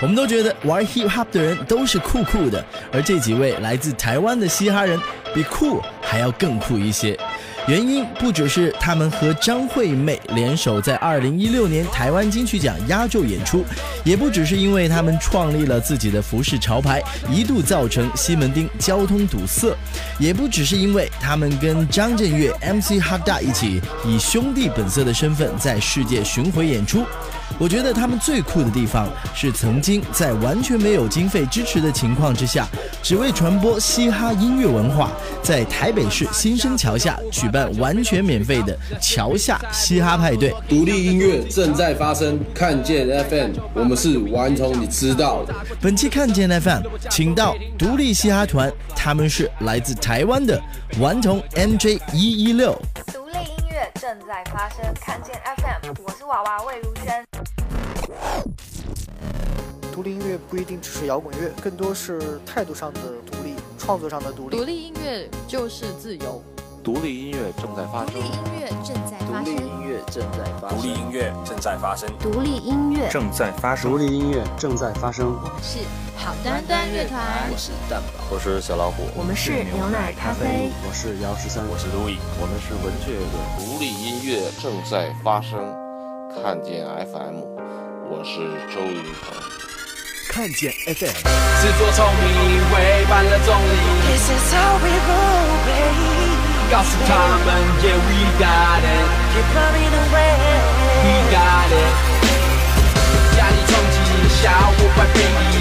我们都觉得玩 hip hop 的人都是酷酷的，而这几位来自台湾的嘻哈人比酷还要更酷一些。原因不只是他们和张惠妹联手在2016年台湾金曲奖压轴演出，也不只是因为他们创立了自己的服饰潮牌，一度造成西门町交通堵塞，也不只是因为他们跟张震岳、MC 哈大一起以兄弟本色的身份在世界巡回演出。我觉得他们最酷的地方是曾经在完全没有经费支持的情况之下，只为传播嘻哈音乐文化，在台北市新生桥下举办完全免费的桥下嘻哈派对。独立音乐正在发生，看见 FM，我们是顽童，你知道的。本期看见 FM，请到独立嘻哈团，他们是来自台湾的顽童 MJ 一一六。独立音乐正在发生，看见 FM，我是娃娃魏如萱。独立音乐不一定只是摇滚乐，更多是态度上的独立，创作上的独立。独立音乐就是自由。独立音乐正在发生。独立音乐正在发生。独立音乐正在发生。独立音乐正在发生。独立音乐正在发生。独立音乐正在发生。我们是好端端乐团。我是蛋宝。我是小老虎。我们是牛奶咖啡。我是姚十三。我是路易。我们是文雀乐。独立音乐正在发生。看见 FM，我是周云鹏。看见 FM。自作聪明，违反了总理。This is how we roll, baby. 告诉他们，Yeah we got it，Keep running away，We got it，压力冲击下我快飞离。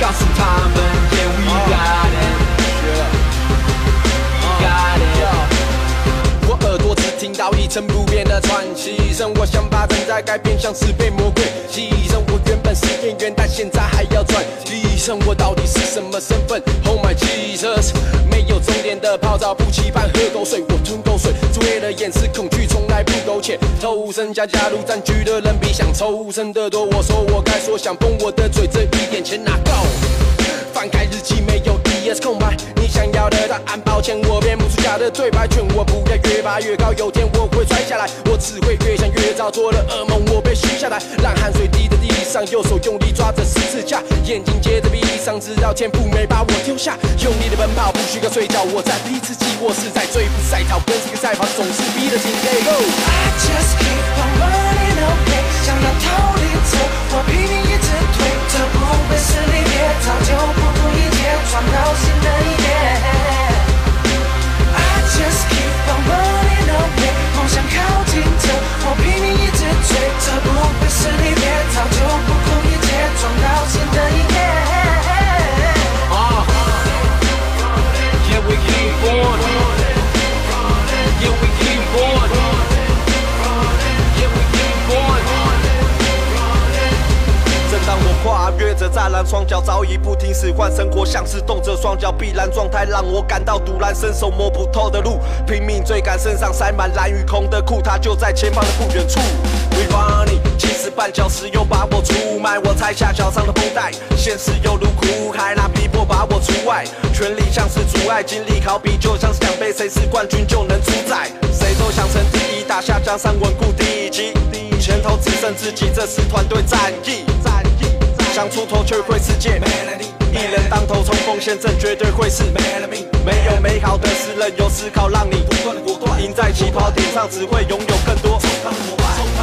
告诉他们成不变的喘息声，我想把正在改变，像是被魔鬼牺牲。我原本是演员，但现在还要转替身，我到底是什么身份？Oh my Jesus 没。有终点的泡澡不期盼喝口水，我吞口水，为了掩饰恐惧，从来不苟且。偷身加加入战局的人比想抽身的多。我说我该说想封我的嘴，这一点钱拿够。翻开日记没有 ES 空白，想要的答案，抱歉我编不出假的对白，劝我不要越爬越高，有天我会摔下来，我只会越想越早，做了噩梦我被虚下来，让汗水滴在地上，右手用力抓着十字架，眼睛接着闭上，直到天赋没把我丢下，用力的奔跑不需要睡觉，我在逼自己，我是在追不赛跑，跟这个赛跑总是逼得紧。I just keep on running away，想要逃离这，我拼命一直推，这不会是离别，早就这，我拼命一直追，这不会是离别，早就不顾一切闯到新的一页。双脚早已不停使唤，生活像是动着双脚，必然状态让我感到堵然，伸手摸不透的路，拼命追赶，身上塞满蓝与空的裤，它就在前方的不远处。We running，其实绊脚石又把我出卖，我拆下脚上的绷带，现实犹如苦海，那逼迫把我除外，权力像是阻碍，精力好比就像是奖杯，谁是冠军就能主宰，谁都想成第一，打下江山稳固第一，前头只剩自己，这是团队战役。想出头却会世界，一人当头冲锋陷阵绝对会是没有美好的事，任由思考让你果断果断赢在起跑点上，只会拥有更多。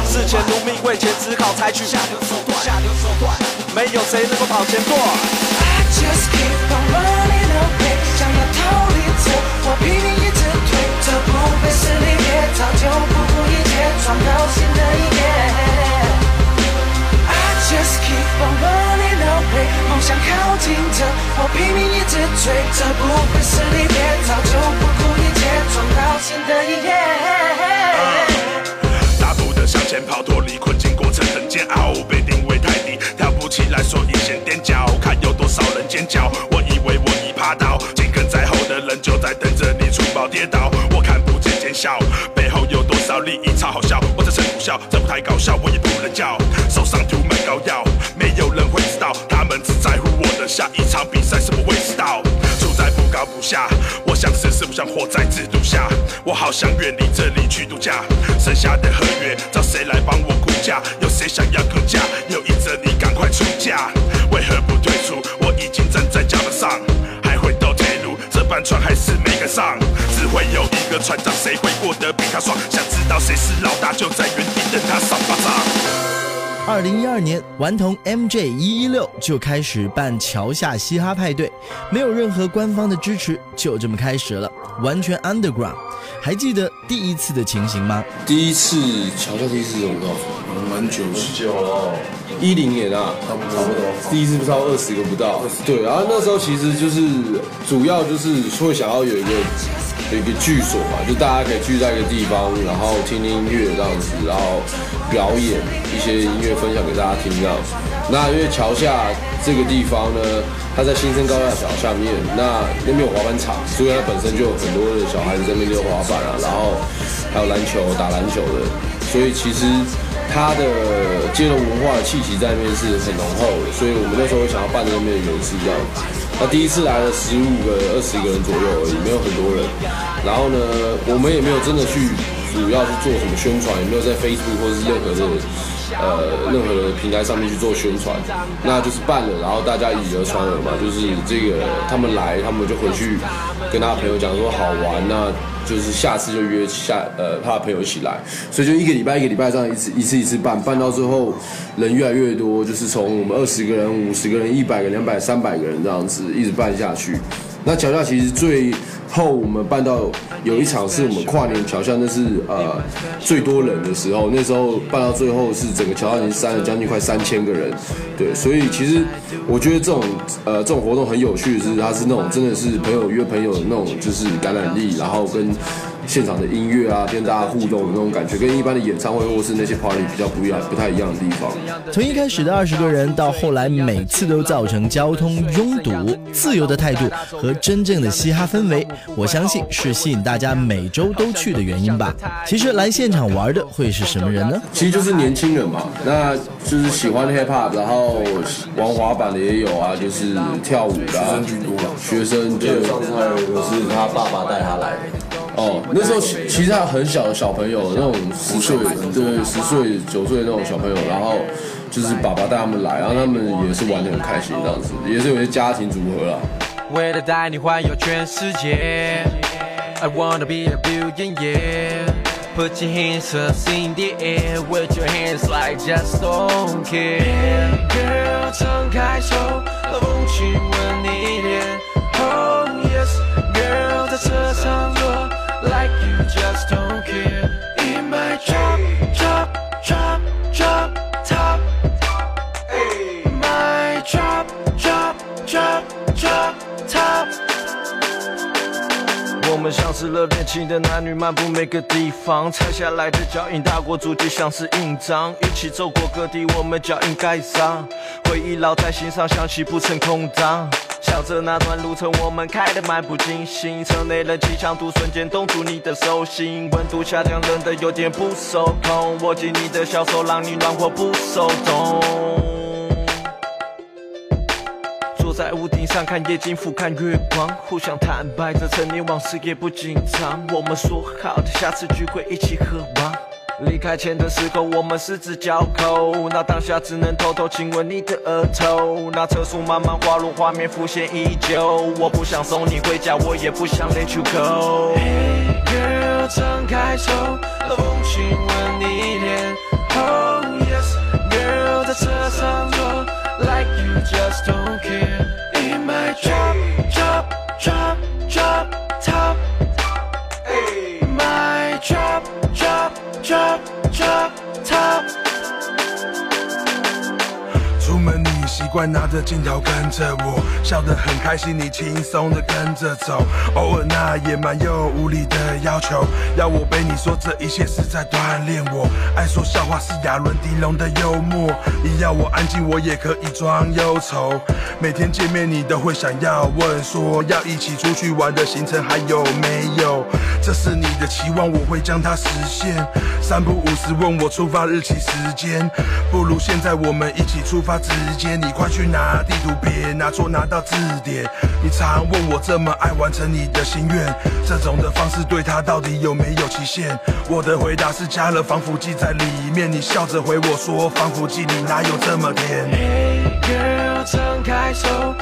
事前如命，为钱只好采取下流手段，下流手段没有谁能够跑前过。I just keep on running away，想要逃离这，我拼命一直推，这不会是离别，早就不顾一切闯到新的一页。Just keep on running away，梦想靠近着，我拼命一直追，这不会是离别，早就不顾一切闯到新的一页。大步的向前跑，脱离困境过程很煎熬，被定位太低，跳不起来，所以先踮脚，看有多少人尖叫。我以为我已趴倒，紧跟在后的人就在等着你出宝跌倒，我看不见奸笑，背后有多少利益超好笑，我在深苦笑，这舞台搞笑，我也不能叫，手上涂满膏药，没有人会知道，他们只在乎我的下一场比赛什么味道。处在不高不下，我想死是不想活在制度下，我好想远离这里去度假，剩下的合约找谁来帮我估价？有谁想要更加？出价，为何不退出？我已经站在礁上，还会斗退路，这班船还是没跟上。只会有一个船长，谁会过得比他爽？想知道谁是老大，就在原地等他上巴掌。二零一二年，顽童 MJ 一一六就开始办桥下嘻哈派对，没有任何官方的支持，就这么开始了，完全 underground。还记得第一次的情形吗？第一次桥下第一次我告诉你，蛮久久了，一零年啊，差不多，第一次不超二十个不到，对，然后那时候其实就是主要就是会想要有一个有一个剧所嘛，就大家可以聚在一个地方，然后听听音乐这样子，然后表演一些音乐分享给大家听这样。那因为桥下这个地方呢，它在新生高架桥下面，那那边有滑板场，所以它本身就有很多的小孩子在那边溜滑板啊，然后还有篮球打篮球的，所以其实它的接龙文化的气息在那边是很浓厚的，所以我们那时候想要办那边的游戏这样。那第一次来了十五个、二十个人左右而已，没有很多人。然后呢，我们也没有真的去主要去做什么宣传，也没有在 Facebook 或者是任何的呃任何的平台上面去做宣传。那就是办了，然后大家以讹传讹嘛，就是这个他们来，他们就回去跟他朋友讲说好玩，那就是下次就约下呃他的朋友一起来，所以就一个礼拜一个礼拜这样一次一次一次办，办到最后人越来越多，就是从我们二十个人、五十个人、一百个、两百、三百个人这样子一直办下去。那桥下其实最后我们办到有一场是我们跨年桥下，那是呃最多人的时候，那时候办到最后是整个桥下已经塞了将近快三千个人，对，所以其实我觉得这种呃这种活动很有趣的是，它是那种真的是朋友约朋友那种就是感染力，然后跟现场的音乐啊，跟大家互动的那种感觉，跟一般的演唱会或是那些 party 比较不一样、不太一样的地方。从一开始的二十个人，到后来每次都造成交通拥堵，自由的态度和真正的嘻哈氛围，我相信是吸引大家每周都去的原因吧。其实来现场玩的会是什么人呢？其实就是年轻人嘛，那就是喜欢 hip hop，然后玩滑板的也有啊，就是跳舞的、啊，学生居多了学生对，上次还有一个是他爸爸带他来的。哦，那时候其其实还有很小的小朋友，那种十岁，对，十岁九岁那种小朋友，然后就是爸爸带他们来，然后他们也是玩的很开心，这样子，也是有些家庭组合啦。为了带你环游全世界，I wanna be a billionaire. Put your hands up in the air with your hands like just don't care. Girl，张开手，风亲吻你脸。Oh yes, girl，在车上我们像是热恋期的男女，漫步每个地方，踩下来的脚印大过足迹，像是印章。一起走过各地，我们脚印盖上，回忆烙在心上，想起不曾空荡。想着那段路程，我们开得漫不经心，车内冷气强度瞬间冻住你的手心，温度下降，冷得有点不受控。握紧你的小手，让你暖和不受冻。在屋顶上看夜景，俯瞰月光，互相坦白着陈年往事也不紧张。我们说好的下次聚会一起喝吧？离开前的时候，我们十指交扣，那当下只能偷偷亲吻你的额头。那车速慢慢滑落，画面浮现依旧。我不想送你回家，我也不想 let you go。Hey girl，张开手，风亲吻你脸。Oh yes girl，在车上坐，like you just don't care。chop, chop, chop. 惯拿着镜头跟着我，笑得很开心，你轻松的跟着走。偶尔那野蛮又无理的要求，要我背你说这一切是在锻炼我。爱说笑话是亚伦迪龙的幽默，你要我安静，我也可以装忧愁。每天见面你都会想要问说，要一起出去玩的行程还有没有？这是你的期望，我会将它实现。三不五时问我出发日期时间，不如现在我们一起出发，直接你快去拿地图，别拿错拿到字典。你常问我这么爱完成你的心愿，这种的方式对他到底有没有期限？我的回答是加了防腐剂在里面。你笑着回我说防腐剂里哪有这么甜？Hey girl，张开手，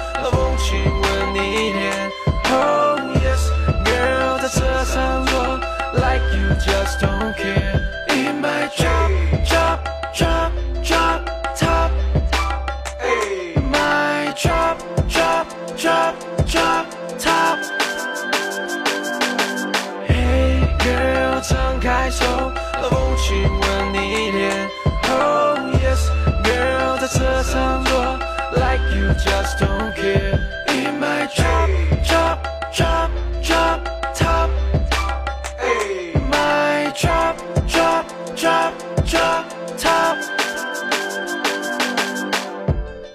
just don't care。In my drop drop drop drop top。My drop drop drop drop top。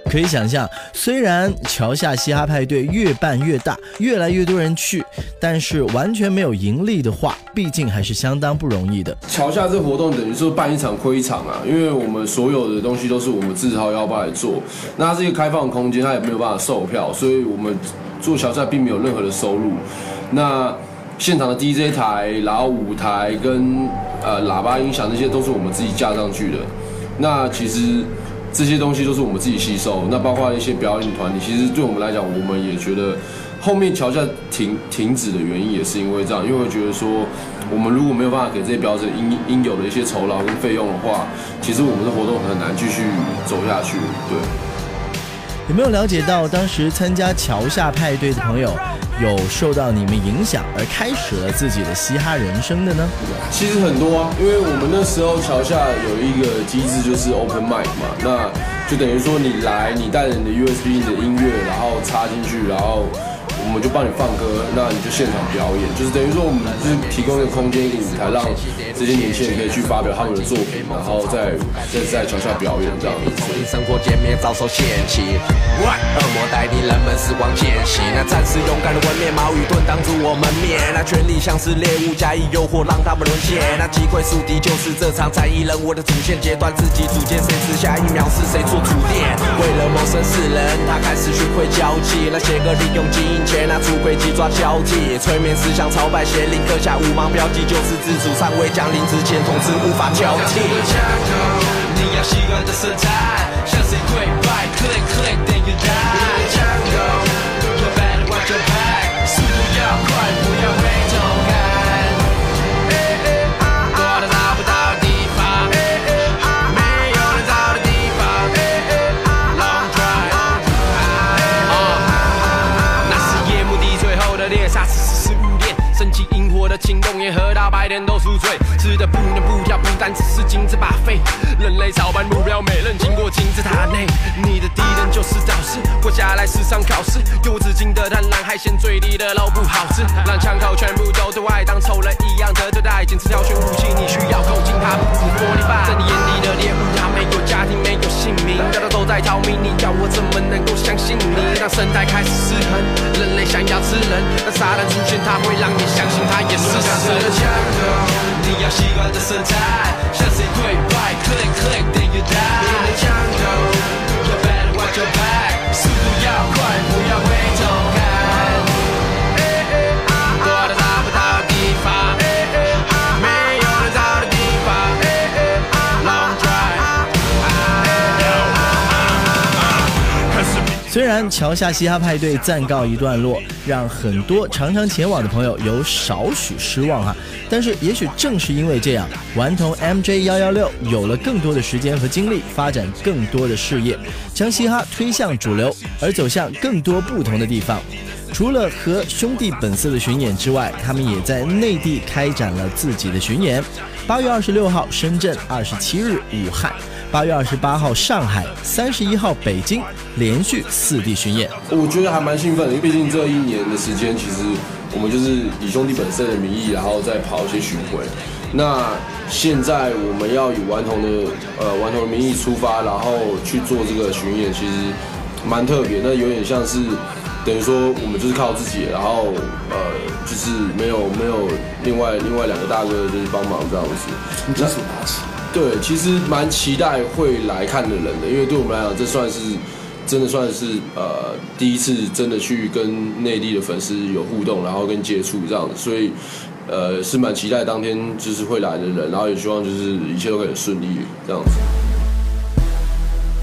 可以想象，虽然桥下嘻哈派对越办越大，越来越多人去，但是完全没有盈利的话，毕竟还是相当不容易的。桥下这活动等于说办一场亏一场啊，因为我们所有的东西都是我们自掏腰包来做，那它是一个开放空间，它也没有办法售票，所以我们做桥下并没有任何的收入。那现场的 DJ 台，然后舞台跟呃喇叭音响那些都是我们自己架上去的。那其实。这些东西都是我们自己吸收，那包括一些表演团体，其实对我们来讲，我们也觉得后面桥下停停止的原因也是因为这样，因为觉得说我们如果没有办法给这些表演应应有的一些酬劳跟费用的话，其实我们的活动很难继续走下去。对，有没有了解到当时参加桥下派对的朋友？有受到你们影响而开始了自己的嘻哈人生的呢？其实很多啊，因为我们那时候桥下有一个机制就是 open mic 嘛，那就等于说你来，你带着你的 USB 的音乐，然后插进去，然后。我们就帮你放歌，那你就现场表演，就是等于说我们就是提供一个空间、一个舞台，让这些年轻人可以去发表他们的作品，然后在在在桥下表演这样。从生活见面遭受嫌弃，恶魔带领人们死亡间隙，那战士勇敢的纹面，矛与盾挡住我们面，那权力像是猎物加以诱惑，让他们沦陷。那击溃宿敌就是这场战役任务的主线阶段，自己组建，谁吃下一秒是谁做主殿。为了谋生世人，他开始学会交际，那些个利用基因。拿出轨迹抓交替，催眠思想朝拜邪灵，刻下五芒标记，就是自主上位降临之前，统治无法交替。你要习惯的色彩，向谁跪拜？Click click then you die。我的行动也喝到白天都宿醉，吃的不能不挑，不单只是金字把肺。人类早班目标，每人经过金字塔内。你的敌人就是导师，活下来时上考试。有资金的贪婪，海鲜最低的肉不好吃。让枪口全部都对外，当仇人一样的对待。坚持挑选武器，你需要靠近他不止玻璃板。在你眼里的猎物，他没有家庭，没有姓名，大家都在逃命，你要我怎么能够相信你？当生态开始失衡，人类想要吃人，当撒旦出现，它会让你相信他也是。神的枪口，你要习惯的身材，向谁跪拜？Click click then you die。然桥下嘻哈派对暂告一段落，让很多常常前往的朋友有少许失望哈，但是也许正是因为这样，顽童 MJ 幺幺六有了更多的时间和精力发展更多的事业，将嘻哈推向主流，而走向更多不同的地方。除了和兄弟本色的巡演之外，他们也在内地开展了自己的巡演。八月二十六号深圳，二十七日武汉。八月二十八号上海，三十一号北京，连续四地巡演。我觉得还蛮兴奋的，因为毕竟这一年的时间，其实我们就是以兄弟本色的名义，然后再跑一些巡回。那现在我们要以顽童的呃顽童的名义出发，然后去做这个巡演，其实蛮特别。那有点像是等于说我们就是靠自己，然后呃就是没有没有另外另外两个大哥就是帮忙这样子。你这是拿起。对，其实蛮期待会来看的人的，因为对我们来讲，这算是真的算是呃第一次真的去跟内地的粉丝有互动，然后跟接触这样子，所以呃是蛮期待当天就是会来的人，然后也希望就是一切都可以顺利这样子。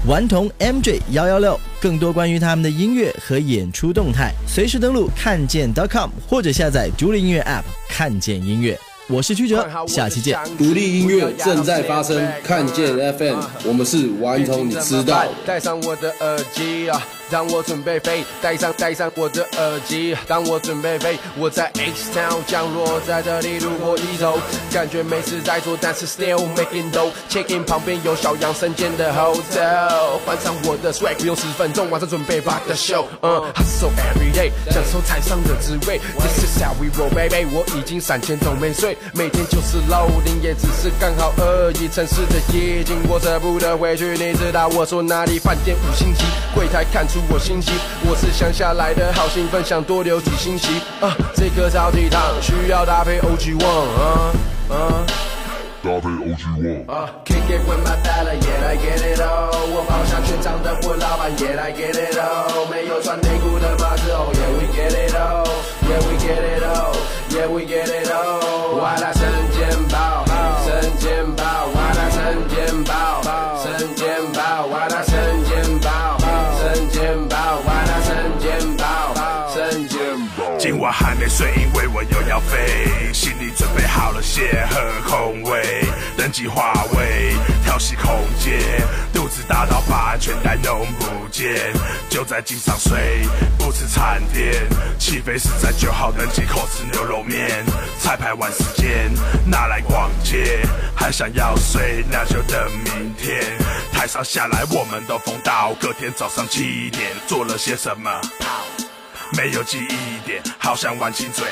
顽童 MJ 幺幺六，更多关于他们的音乐和演出动态，随时登录看见 .com 或者下载独立音乐 App 看见音乐。我是曲哲，下期见。独立音乐正在发生，看见 FM，我们是顽童，你知道。戴上我的耳机啊。当我准备飞，戴上戴上我的耳机。当我准备飞，我在 H Town 降落在这里，路过一周，感觉没事在做，但是 still making dough。Check in 旁边有小杨生煎的 hotel，换上我的 swag，不用十分钟，晚上准备 rock the show。嗯，hustle every day，享受台上的滋味。This is how we roll baby，我已经三千都没睡，每天就是 loading，也只是刚好而已。城市的夜景，我舍不得回去，你知道我说哪里？饭店五星级，柜台看出。我心急，我是乡下来的，好兴奋，想多留几星期。啊，这颗超级糖需要搭配 OG One，啊啊，搭配 OG One。啊，Kick it with my dollar，yeah I get it all。我跑向全场的混老板，yeah I get it 蟹和空位，登机话位，调息空间。肚子大到把安全带弄不见，就在机上睡，不吃餐点。起飞是在九号登机口吃牛肉面。彩排完时间拿来逛街，还想要睡，那就等明天。台上下来我们都疯到隔天早上七点，做了些什么？没有记忆点，好想玩亲嘴，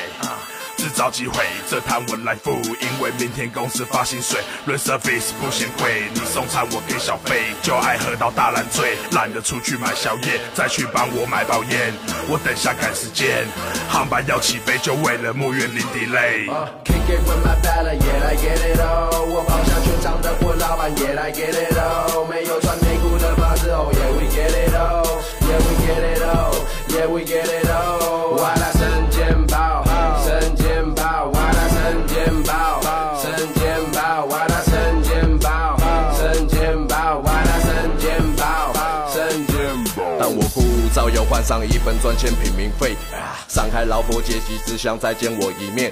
制造机会，这摊我来付，因为明天公司发薪水，room service 不嫌贵，你送餐我给小费，就爱喝到大烂醉，懒得出去买宵夜，再去帮我买包烟，我等下赶时间，航班要起飞，就为了墓园零 delay。Kick it with my dollar, yeah I get it all，我跑向全场的混老板，yeah I get it all，换上一份赚钱平民费。上海老婆阶级只想再见我一面，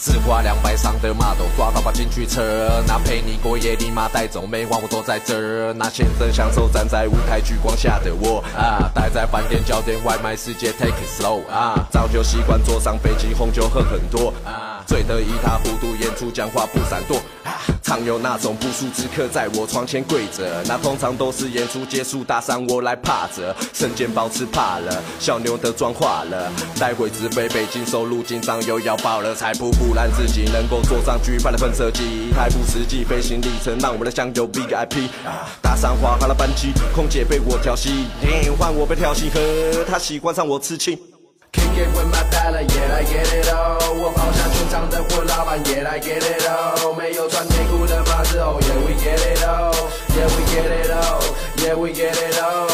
只花两百上的码头抓到把进去车，那陪你过夜立马带走，没话我坐在这儿，那先生享受站在舞台聚光下的我啊，待在饭店叫点外卖世界 take it slow 啊，早就习惯坐上飞机红酒喝很多啊，醉得一塌糊涂，演出讲话不闪躲，常有那种不速之客在我床前跪着，那通常都是演出结束打赏我来趴着，瞬间保持怕了，小牛的妆化了，待会直飞北京收入紧张又要爆了，才不不然自己能够坐上举办的喷射机，太不实际，飞行里程让我们的享有 VIP，搭上华航的班机，空姐被我调戏，换我被调戏和她喜欢上我痴情。Kick it with my dollar, yeah I get it all。我跑向全场的混老板，yeah I get it all。没有穿内裤的马子哦，yeah we get it all，yeah we get it all，yeah we get it all。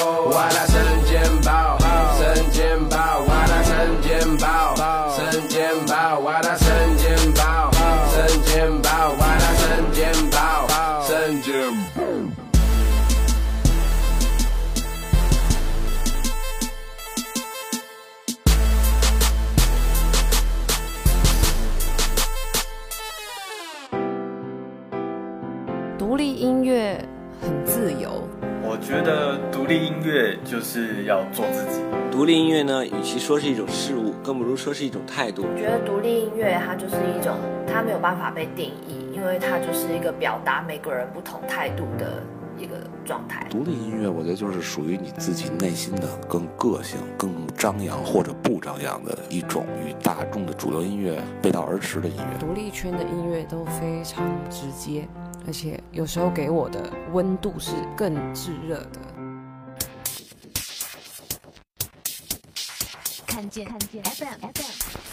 就是要做自己。独立音乐呢，与其说是一种事物，更不如说是一种态度。我觉得独立音乐它就是一种，它没有办法被定义，因为它就是一个表达每个人不同态度的一个状态。独立音乐，我觉得就是属于你自己内心的更个性、更张扬或者不张扬的一种与大众的主流音乐背道而驰的音乐。独立圈的音乐都非常直接，而且有时候给我的温度是更炙热的。看见。看见。Fm fm